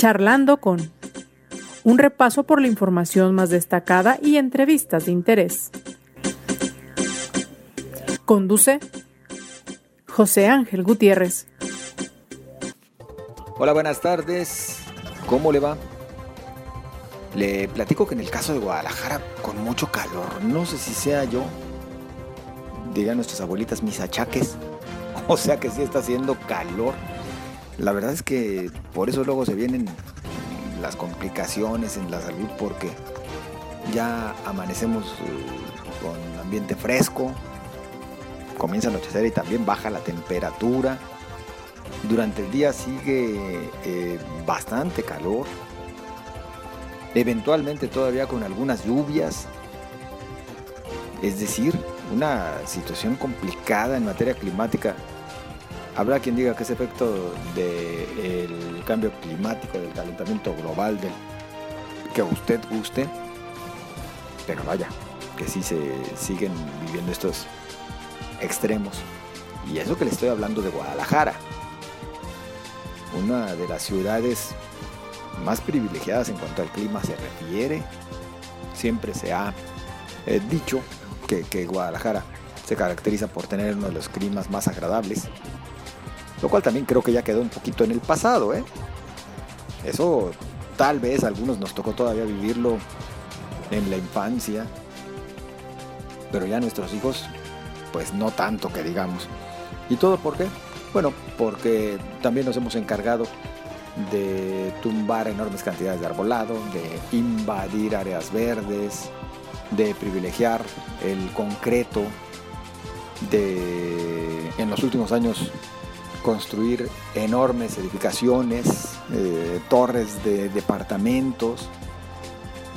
Charlando con un repaso por la información más destacada y entrevistas de interés. Conduce José Ángel Gutiérrez. Hola, buenas tardes. ¿Cómo le va? Le platico que en el caso de Guadalajara, con mucho calor, no sé si sea yo, dirían nuestras abuelitas, mis achaques, o sea que sí está haciendo calor. La verdad es que por eso luego se vienen las complicaciones en la salud porque ya amanecemos eh, con ambiente fresco, comienza a anochecer y también baja la temperatura. Durante el día sigue eh, bastante calor, eventualmente todavía con algunas lluvias. Es decir, una situación complicada en materia climática Habrá quien diga que es efecto del cambio climático, del calentamiento global, del que usted guste, pero vaya, que sí se siguen viviendo estos extremos. Y eso que le estoy hablando de Guadalajara, una de las ciudades más privilegiadas en cuanto al clima se refiere. Siempre se ha eh, dicho que Guadalajara se caracteriza por tener uno de los climas más agradables lo cual también creo que ya quedó un poquito en el pasado, ¿eh? Eso tal vez a algunos nos tocó todavía vivirlo en la infancia, pero ya nuestros hijos, pues no tanto que digamos. ¿Y todo por qué? Bueno, porque también nos hemos encargado de tumbar enormes cantidades de arbolado, de invadir áreas verdes, de privilegiar el concreto, de en los últimos años construir enormes edificaciones, eh, torres de departamentos,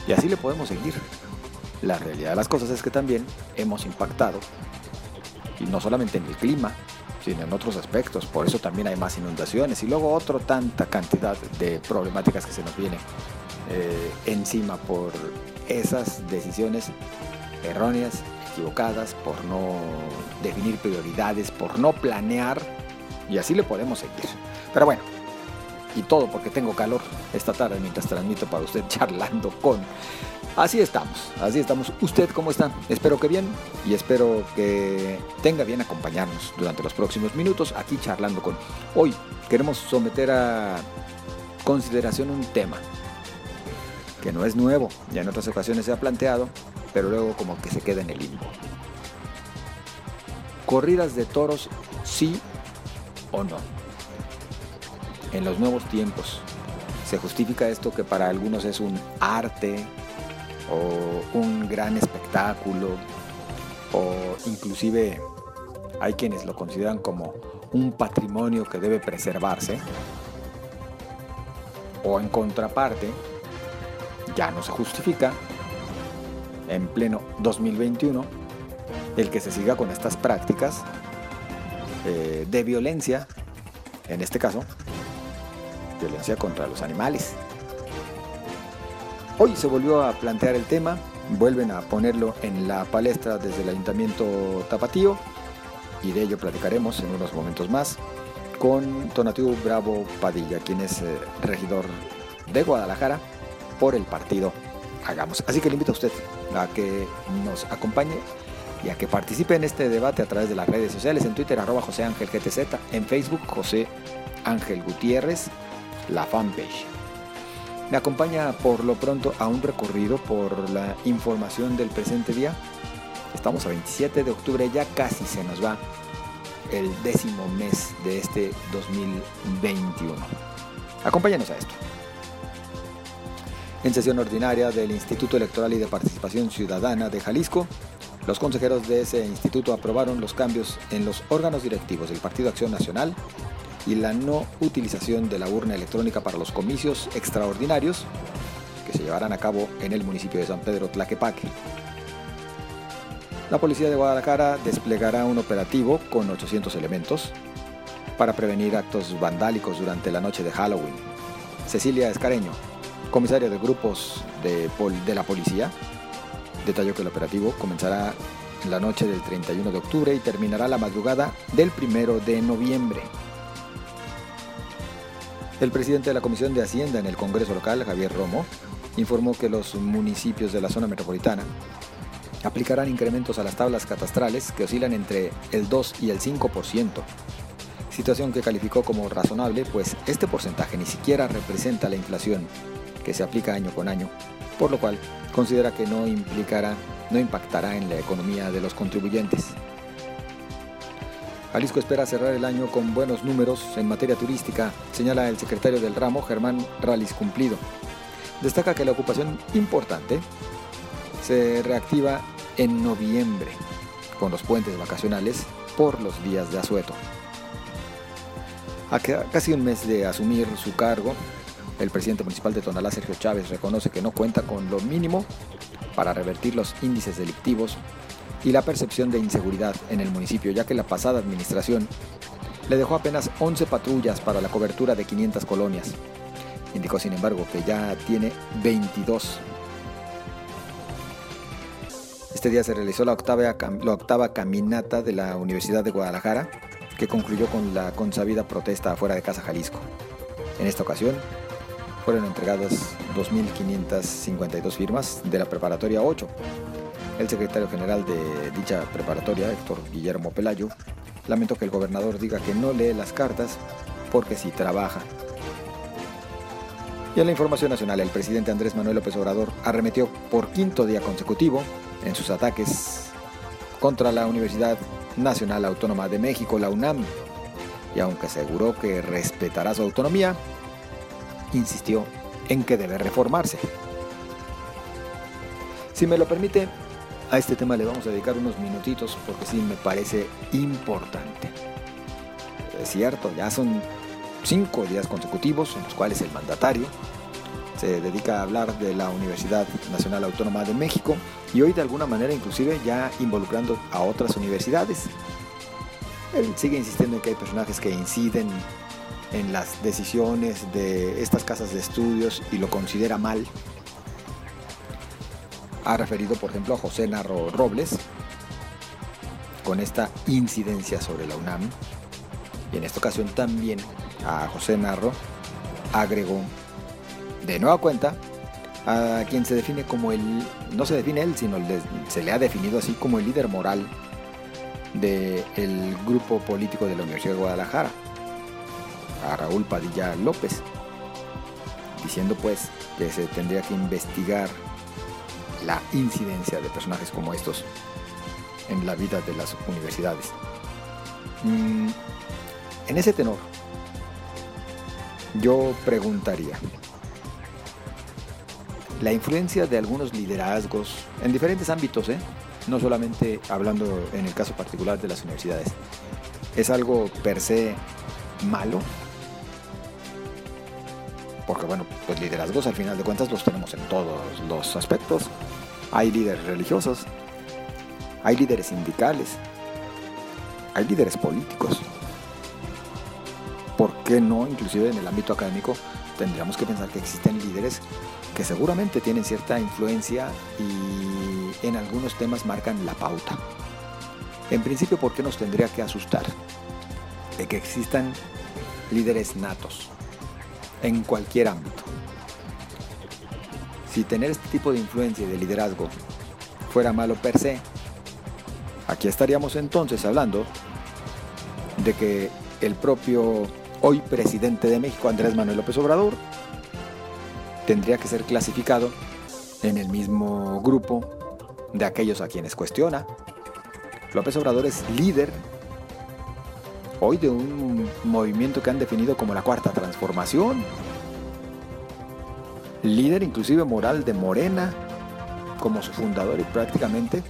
y así le podemos seguir. La realidad de las cosas es que también hemos impactado, y no solamente en el clima, sino en otros aspectos, por eso también hay más inundaciones y luego otra tanta cantidad de problemáticas que se nos vienen eh, encima por esas decisiones erróneas, equivocadas, por no definir prioridades, por no planear y así le podemos seguir. Pero bueno, y todo porque tengo calor esta tarde mientras transmito para usted charlando con. Así estamos, así estamos. ¿Usted cómo está? Espero que bien y espero que tenga bien acompañarnos durante los próximos minutos aquí charlando con. Hoy queremos someter a consideración un tema que no es nuevo, ya en otras ocasiones se ha planteado, pero luego como que se queda en el limbo. Corridas de toros sí o no. En los nuevos tiempos, ¿se justifica esto que para algunos es un arte o un gran espectáculo o inclusive hay quienes lo consideran como un patrimonio que debe preservarse? O en contraparte, ya no se justifica en pleno 2021 el que se siga con estas prácticas eh, de violencia, en este caso, violencia contra los animales. Hoy se volvió a plantear el tema, vuelven a ponerlo en la palestra desde el Ayuntamiento Tapatío y de ello platicaremos en unos momentos más con Tonatiuh Bravo Padilla, quien es eh, regidor de Guadalajara por el partido Hagamos. Así que le invito a usted a que nos acompañe y a que participe en este debate a través de las redes sociales, en Twitter arroba José Ángel GTZ, en Facebook José Ángel Gutiérrez, la fanpage. Me acompaña por lo pronto a un recorrido por la información del presente día. Estamos a 27 de octubre, ya casi se nos va el décimo mes de este 2021. Acompáñanos a esto. En sesión ordinaria del Instituto Electoral y de Participación Ciudadana de Jalisco, los consejeros de ese instituto aprobaron los cambios en los órganos directivos del Partido Acción Nacional y la no utilización de la urna electrónica para los comicios extraordinarios que se llevarán a cabo en el municipio de San Pedro Tlaquepaque. La policía de Guadalajara desplegará un operativo con 800 elementos para prevenir actos vandálicos durante la noche de Halloween. Cecilia Escareño, comisaria de grupos de, de la policía, Detalló que el operativo comenzará en la noche del 31 de octubre y terminará la madrugada del 1 de noviembre. El presidente de la Comisión de Hacienda en el Congreso local, Javier Romo, informó que los municipios de la zona metropolitana aplicarán incrementos a las tablas catastrales que oscilan entre el 2 y el 5%, situación que calificó como razonable, pues este porcentaje ni siquiera representa la inflación que se aplica año con año, por lo cual considera que no implicará, no impactará en la economía de los contribuyentes. Jalisco espera cerrar el año con buenos números en materia turística, señala el secretario del ramo, Germán Ralis Cumplido. Destaca que la ocupación importante se reactiva en noviembre, con los puentes vacacionales por los días de asueto. A casi un mes de asumir su cargo, el presidente municipal de Tonalá, Sergio Chávez, reconoce que no cuenta con lo mínimo para revertir los índices delictivos y la percepción de inseguridad en el municipio, ya que la pasada administración le dejó apenas 11 patrullas para la cobertura de 500 colonias. Indicó, sin embargo, que ya tiene 22. Este día se realizó la octava, caminata de la Universidad de Guadalajara, que concluyó con la consabida protesta afuera de Casa Jalisco. En esta ocasión, fueron entregadas 2.552 firmas de la preparatoria 8 el secretario general de dicha preparatoria, Héctor Guillermo Pelayo, lamentó que el gobernador diga que no lee las cartas porque sí trabaja. Y en la información nacional, el presidente Andrés Manuel López Obrador arremetió por quinto día consecutivo en sus ataques contra la Universidad Nacional Autónoma de México, la UNAM, y aunque aseguró que respetará su autonomía, insistió en que debe reformarse. Si me lo permite, a este tema le vamos a dedicar unos minutitos porque sí me parece importante. Es cierto, ya son cinco días consecutivos en los cuales el mandatario se dedica a hablar de la Universidad Nacional Autónoma de México y hoy de alguna manera inclusive ya involucrando a otras universidades. Él sigue insistiendo en que hay personajes que inciden en las decisiones de estas casas de estudios y lo considera mal ha referido, por ejemplo, a José Narro Robles con esta incidencia sobre la UNAM. Y en esta ocasión también a José Narro agregó de nueva cuenta a quien se define como el, no se define él, sino se le ha definido así como el líder moral del grupo político de la Universidad de Guadalajara, a Raúl Padilla López, diciendo pues que se tendría que investigar la incidencia de personajes como estos en la vida de las universidades. Mm, en ese tenor, yo preguntaría, la influencia de algunos liderazgos en diferentes ámbitos, ¿eh? no solamente hablando en el caso particular de las universidades, ¿es algo per se malo? Porque bueno, pues liderazgos al final de cuentas los tenemos en todos los aspectos. Hay líderes religiosos, hay líderes sindicales, hay líderes políticos. ¿Por qué no, inclusive en el ámbito académico, tendríamos que pensar que existen líderes que seguramente tienen cierta influencia y en algunos temas marcan la pauta? En principio, ¿por qué nos tendría que asustar de que existan líderes natos en cualquier ámbito? Si tener este tipo de influencia y de liderazgo fuera malo per se, aquí estaríamos entonces hablando de que el propio hoy presidente de México, Andrés Manuel López Obrador, tendría que ser clasificado en el mismo grupo de aquellos a quienes cuestiona. López Obrador es líder hoy de un movimiento que han definido como la cuarta transformación, líder inclusive moral de Morena, como su fundador y prácticamente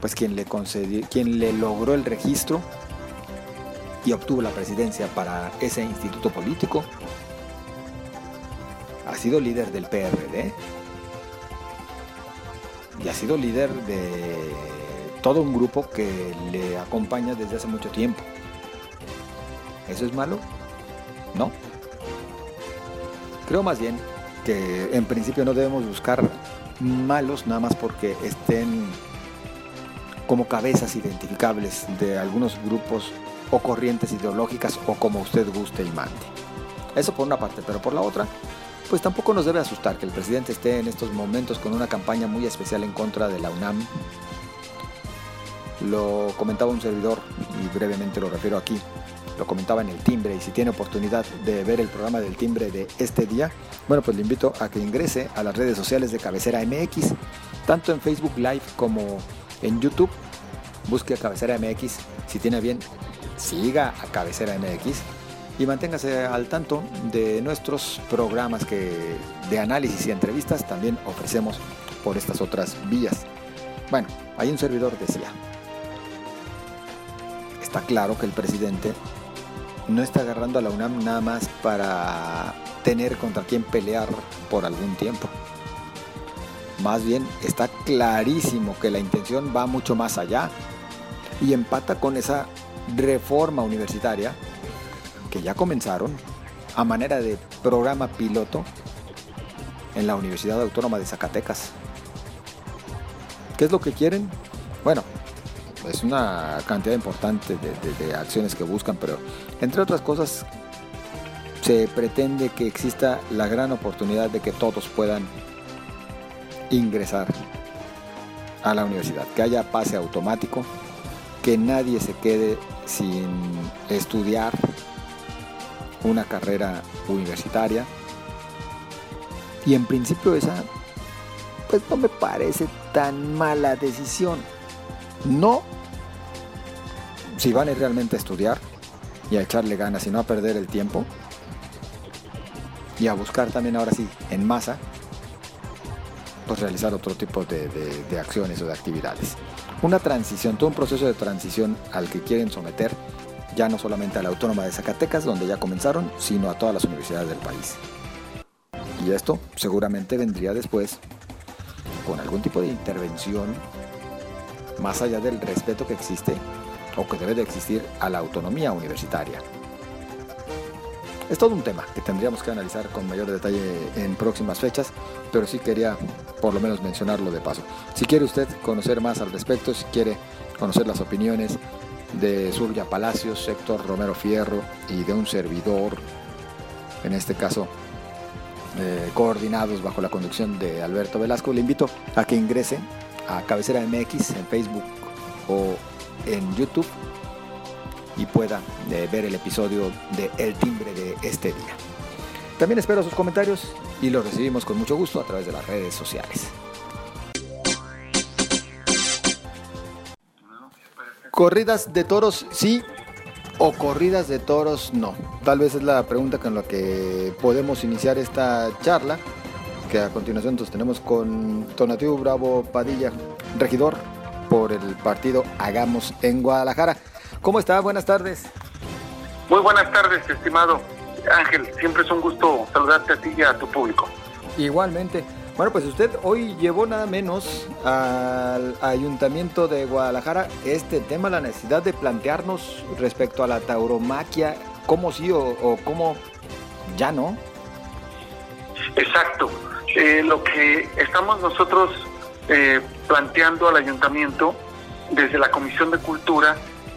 pues quien le concedió, quien le logró el registro y obtuvo la presidencia para ese instituto político. Ha sido líder del PRD y ha sido líder de todo un grupo que le acompaña desde hace mucho tiempo. ¿Eso es malo? No. Creo más bien que en principio no debemos buscar malos nada más porque estén como cabezas identificables de algunos grupos o corrientes ideológicas o como usted guste y mande. Eso por una parte, pero por la otra, pues tampoco nos debe asustar que el presidente esté en estos momentos con una campaña muy especial en contra de la UNAM. Lo comentaba un servidor y brevemente lo refiero aquí. Lo comentaba en el timbre y si tiene oportunidad de ver el programa del timbre de este día, bueno, pues le invito a que ingrese a las redes sociales de Cabecera MX, tanto en Facebook Live como en YouTube. Busque a Cabecera MX, si tiene bien, siga a Cabecera MX y manténgase al tanto de nuestros programas que, de análisis y entrevistas también ofrecemos por estas otras vías. Bueno, hay un servidor decía, está claro que el presidente no está agarrando a la UNAM nada más para tener contra quién pelear por algún tiempo. Más bien está clarísimo que la intención va mucho más allá y empata con esa reforma universitaria que ya comenzaron a manera de programa piloto en la Universidad Autónoma de Zacatecas. ¿Qué es lo que quieren? Bueno, es una cantidad importante de, acciones que buscan, pero entre otras cosas se pretende que exista la gran oportunidad de que todos puedan ingresar a la universidad, que haya pase automático, que nadie se quede sin estudiar una carrera universitaria. Y en principio esa, pues no me parece tan mala decisión. No si van a realmente a estudiar y a echarle ganas y no a perder el tiempo. Y a buscar también ahora sí, en masa, pues realizar otro tipo de, de acciones o de actividades. Una transición, todo un proceso de transición al que quieren someter ya no solamente a la Autónoma de Zacatecas, donde ya comenzaron, sino a todas las universidades del país. Y esto seguramente vendría después con algún tipo de intervención más allá del respeto que existe o que debe de existir a la autonomía universitaria. Es todo un tema que tendríamos que analizar con mayor detalle en próximas fechas, pero sí quería por lo menos mencionarlo de paso. Si quiere usted conocer más al respecto, si quiere conocer las opiniones de Surya Palacios, Héctor Romero Fierro y de un servidor, en este caso eh, coordinados bajo la conducción de Alberto Velasco, le invito a que ingrese a Cabecera MX en Facebook o en YouTube y pueda eh, ver el episodio de El Timbre de este día. También espero sus comentarios y los recibimos con mucho gusto a través de las redes sociales. Corridas de toros sí o corridas de toros no. Tal vez es la pregunta con la que podemos iniciar esta charla, que a continuación tenemos con Tonatiuh Bravo Padilla, regidor por el partido Hagamos en Guadalajara. ¿Cómo está? Buenas tardes. Muy buenas tardes, estimado Ángel. Siempre es un gusto saludarte a ti y a tu público. Igualmente. Bueno, pues usted hoy llevó nada menos al Ayuntamiento de Guadalajara este tema, la necesidad de plantearnos respecto a la tauromaquia, cómo sí o, cómo ya no. Exacto. Eh, lo que estamos nosotros eh, planteando al ayuntamiento desde la Comisión de Cultura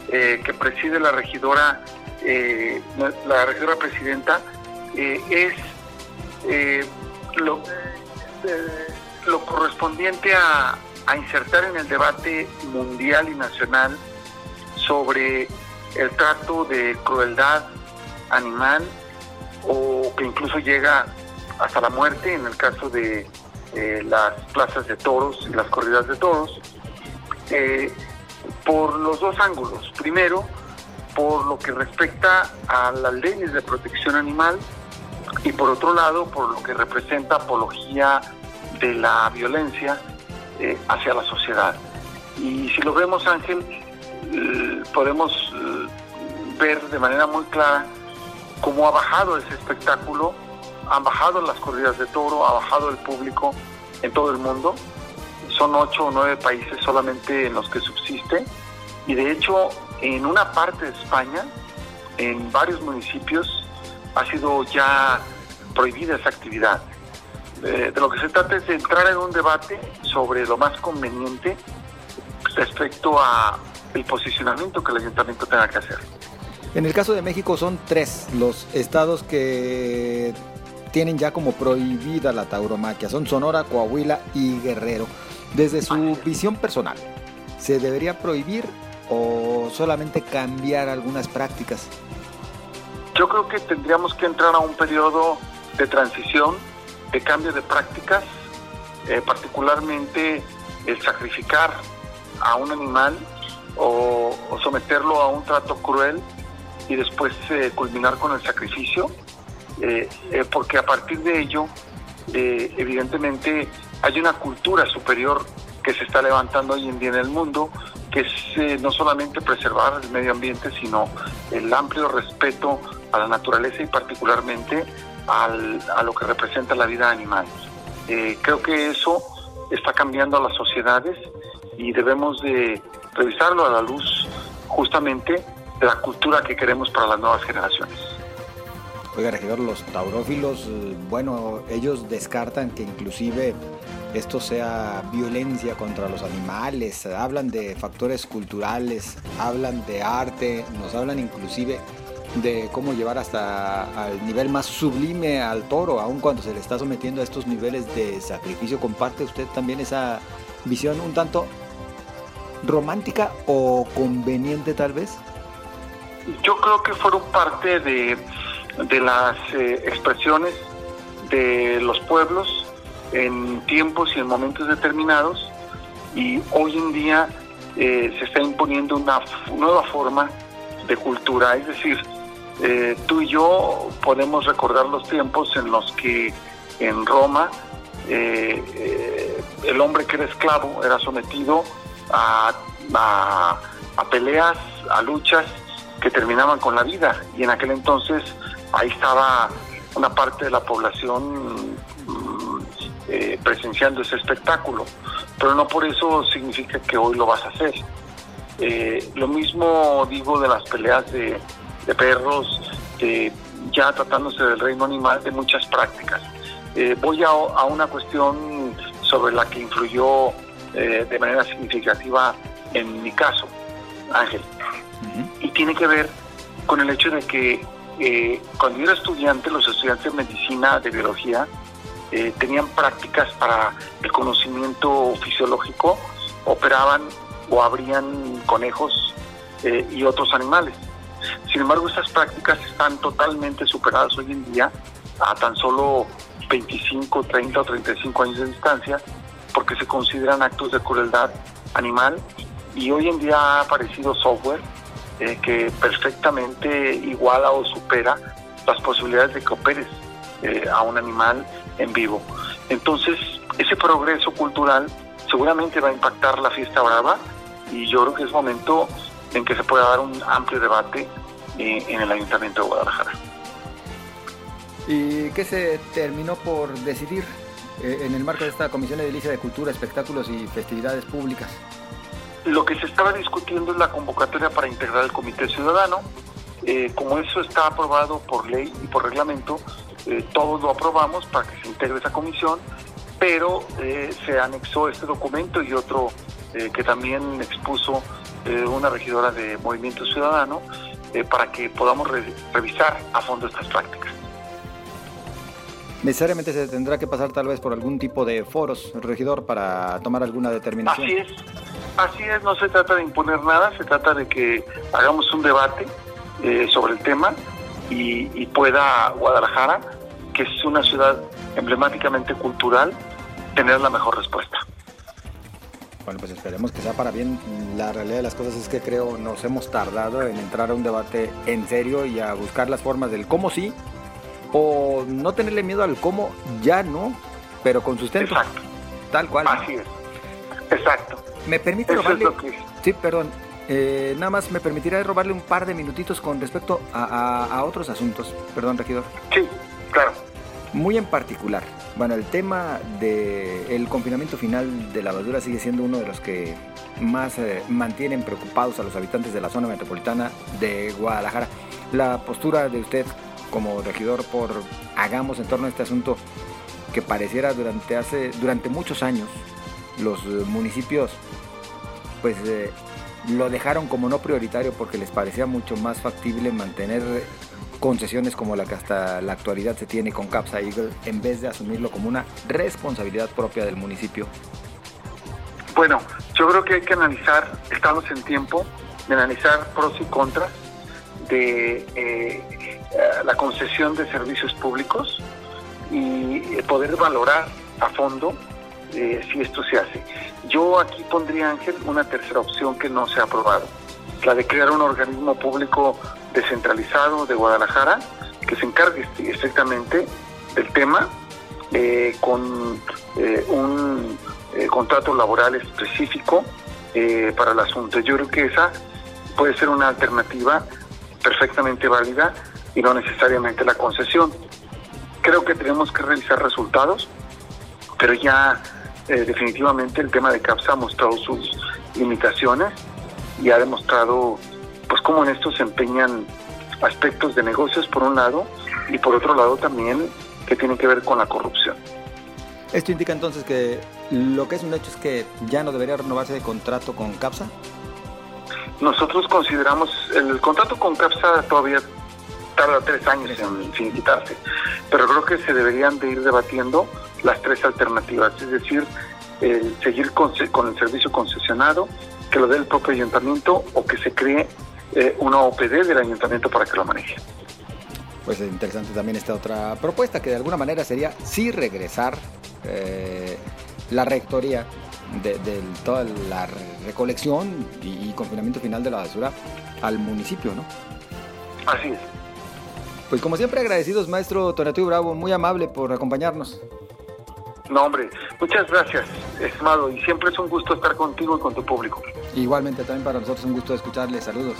eh, que preside la regidora, la regidora presidenta, es lo lo correspondiente a, insertar en el debate mundial y nacional sobre el trato de crueldad animal o que incluso llega hasta la muerte en el caso de eh, las plazas de toros y las corridas de toros, eh, por los dos ángulos. Primero, por lo que respecta a las leyes de protección animal y por otro lado por lo que representa apología de la violencia eh, hacia la sociedad. Y si lo vemos, Ángel, podemos ver de manera muy clara cómo ha bajado ese espectáculo, han bajado las corridas de toro, ha bajado el público en todo el mundo. Son ocho o nueve países solamente en los que subsiste. Y de hecho, en una parte de España, en varios municipios, ha sido ya prohibida esa actividad. de lo que se trata es de entrar en un debate sobre lo más conveniente respecto a el posicionamiento que el ayuntamiento tenga que hacer. En el caso de México son tres los estados que tienen ya como prohibida la tauromaquia. Son Sonora, Coahuila y Guerrero. Desde su visión personal, ¿se debería prohibir o solamente cambiar algunas prácticas? Yo creo que tendríamos que entrar a un periodo de transición, de cambio de prácticas, eh, particularmente el sacrificar a un animal o, someterlo a un trato cruel y después eh, culminar con el sacrificio, eh, porque a partir de ello, evidentemente, hay una cultura superior que se está levantando hoy en día en el mundo, que es no solamente preservar el medio ambiente, sino el amplio respeto a la naturaleza y particularmente a lo que representa la vida animal. Eh, creo que eso está cambiando a las sociedades y debemos de revisarlo a la luz justamente de la cultura que queremos para las nuevas generaciones. Oiga, regidor, los taurófilos, eh, bueno, ellos descartan que inclusive esto sea violencia contra los animales, hablan de factores culturales, hablan de arte, nos hablan inclusive de cómo llevar hasta al nivel más sublime al toro, aun cuando se le está sometiendo a estos niveles de sacrificio. ¿Comparte usted también esa visión un tanto romántica o conveniente tal vez? Yo creo que fueron parte de, de las eh, expresiones de los pueblos en tiempos y en momentos determinados y hoy en día eh, se está imponiendo una nueva forma de cultura, es decir, eh, tú y yo podemos recordar los tiempos en los que en Roma el hombre que era esclavo era sometido a, peleas, a luchas que terminaban con la vida. Y en aquel entonces ahí estaba una parte de la población mm, presenciando ese espectáculo. Pero no por eso significa que hoy lo vas a hacer. lo mismo digo de las peleas de, de perros, eh, ya tratándose del reino animal, de muchas prácticas. Eh, voy a, una cuestión sobre la que influyó eh, de manera significativa en mi caso, Ángel, y tiene que ver con el hecho de que cuando yo era estudiante, los estudiantes de medicina, de biología, tenían prácticas para el conocimiento fisiológico, operaban o abrían conejos y otros animales. Sin embargo, estas prácticas están totalmente superadas hoy en día a tan solo 25, 30 o 35 años de distancia, porque se consideran actos de crueldad animal y hoy en día ha aparecido software eh, que perfectamente iguala o supera las posibilidades de que operes eh, a un animal en vivo. Entonces, ese progreso cultural seguramente va a impactar la fiesta brava y yo creo que es momento en que se pueda dar un amplio debate eh, en el Ayuntamiento de Guadalajara. ¿Y qué se terminó por decidir eh, en el marco de esta Comisión Edilicia de Cultura, Espectáculos y Festividades Públicas? Lo que se estaba discutiendo es la convocatoria para integrar el Comité Ciudadano. Eh, como eso está aprobado por ley y por reglamento, todos lo aprobamos para que se integre esa comisión, pero se anexó este documento y otro que también expuso una regidora de Movimiento Ciudadano, eh, para que podamos revisar a fondo estas prácticas. Necesariamente se tendrá que pasar tal vez por algún tipo de foros, regidor, para tomar alguna determinación. Así es, así es, no se trata de imponer nada, se trata de que hagamos un debate eh, sobre el tema y, y pueda Guadalajara, que es una ciudad emblemáticamente cultural, tener la mejor respuesta. Bueno, pues esperemos que sea para bien. La realidad de las cosas es que creo nos hemos tardado en entrar a un debate en serio y a buscar las formas del cómo sí o no tenerle miedo al cómo ya no, pero con sustento. Exacto. Tal cual. Así es. Exacto. ¿Me permite robarle? Sí, perdón. Eh, nada más me permitirá robarle un par de minutitos con respecto a otros asuntos. Perdón, regidor. Sí, claro. Muy en particular. Bueno, el tema del confinamiento final de la basura sigue siendo uno de los que más eh, mantienen preocupados a los habitantes de la zona metropolitana de Guadalajara. La postura de usted como regidor por hagamos en torno a este asunto que pareciera durante hace durante muchos años los municipios pues eh, lo dejaron como no prioritario porque les parecía mucho más factible mantener concesiones como la que hasta la actualidad se tiene con Capsa Eagle en vez de asumirlo como una responsabilidad propia del municipio? Bueno, yo creo que hay que analizar, estamos en tiempo de analizar pros y contras de eh, la concesión de servicios públicos y poder valorar a fondo eh, si esto se hace. Yo aquí pondría, Ángel, una tercera opción que no se ha aprobado, la de crear un organismo público descentralizado de Guadalajara que se encargue estrictamente del tema eh, con eh, un contrato laboral específico para el asunto. Yo creo que esa puede ser una alternativa perfectamente válida y no necesariamente la concesión. Creo que tenemos que revisar resultados, pero ya eh, definitivamente el tema de CAPSA ha mostrado sus limitaciones y ha demostrado pues cómo en esto se empeñan aspectos de negocios por un lado y por otro lado también que tienen que ver con la corrupción. Esto indica entonces que lo que es un hecho es que ya no debería renovarse el contrato con CAPSA. Nosotros consideramos el contrato con CAPSA todavía tarda tres años en finiquitarse, pero creo que se deberían de ir debatiendo las tres alternativas, es decir, el seguir con, el servicio concesionado, que lo dé el propio ayuntamiento o que se cree eh, una OPD del ayuntamiento para que lo maneje. Pues es interesante también esta otra propuesta, que de alguna manera sería sí regresar eh, la rectoría de, toda la recolección y, confinamiento final de la basura al municipio, ¿no? Así es. Pues como siempre agradecidos, maestro Tonatiuh Bravo, muy amable por acompañarnos. No, hombre, muchas gracias, estimado, y siempre es un gusto estar contigo y con tu público. Igualmente, también para nosotros es un gusto escucharle. Saludos.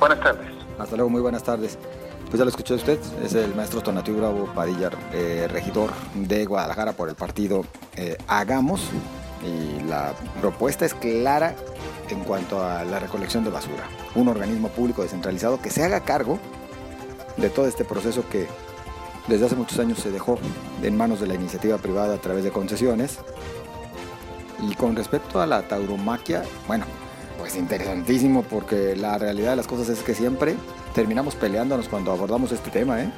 Buenas tardes. Hasta luego, muy buenas tardes. Pues ya lo escuchó usted, es el maestro Tonatiuh Bravo Padilla, eh, regidor de Guadalajara por el partido eh, Hagamos. Y la propuesta es clara en cuanto a la recolección de basura. Un organismo público descentralizado que se haga cargo de todo este proceso que desde hace muchos años se dejó en manos de la iniciativa privada a través de concesiones. Y con respecto a la tauromaquia, bueno, pues interesantísimo porque la realidad de las cosas es que siempre terminamos peleándonos cuando abordamos este tema. ¿eh?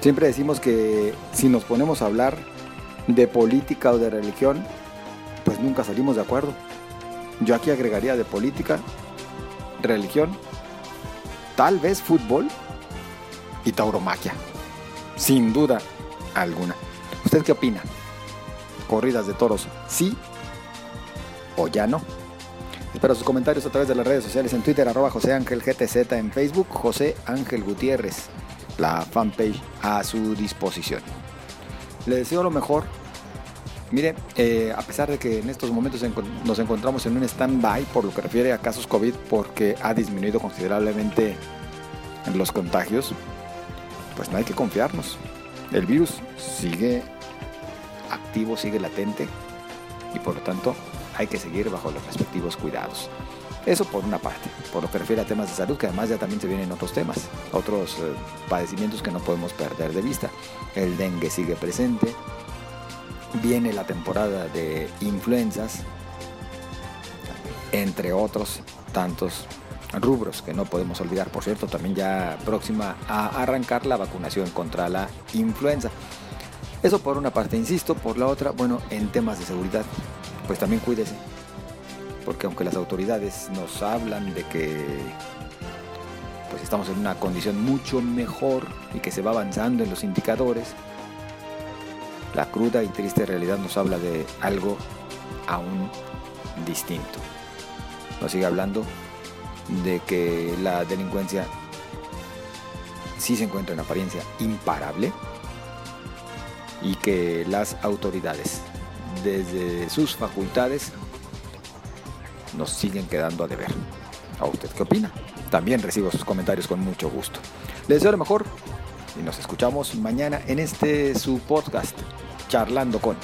Siempre decimos que si nos ponemos a hablar de política o de religión, pues nunca salimos de acuerdo. Yo aquí agregaría de política, religión, tal vez fútbol y tauromaquia sin duda alguna. ¿Usted qué opina? ¿Corridas de toros sí o ya no? Espero sus comentarios a través de las redes sociales en Twitter, arroba José Ángel GTZ, en Facebook, José Ángel Gutiérrez, la fanpage a su disposición. Le deseo lo mejor. Mire, eh, a pesar de que en estos momentos nos encontramos en un stand-by por lo que refiere a casos COVID, porque ha disminuido considerablemente los contagios, pues no hay que confiarnos. El virus sigue activo, sigue latente y por lo tanto hay que seguir bajo los respectivos cuidados. Eso por una parte, por lo que refiere a temas de salud, que además ya también se vienen otros temas, otros eh, padecimientos que no podemos perder de vista. El dengue sigue presente, viene la temporada de influencias, entre otros tantos rubros que no podemos olvidar. Por cierto, también ya próxima a arrancar la vacunación contra la influenza. Eso por una parte, insisto, por la otra, bueno, en temas de seguridad, pues también cuídese. Porque aunque las autoridades nos hablan de que pues estamos en una condición mucho mejor y que se va avanzando en los indicadores, la cruda y triste realidad nos habla de algo aún distinto. Nos sigue hablando de que la delincuencia sí se encuentra en apariencia imparable y que las autoridades desde sus facultades nos siguen quedando a deber. ¿A usted qué opina? También recibo sus comentarios con mucho gusto. Les deseo lo mejor y nos escuchamos mañana en este su podcast, Charlando con.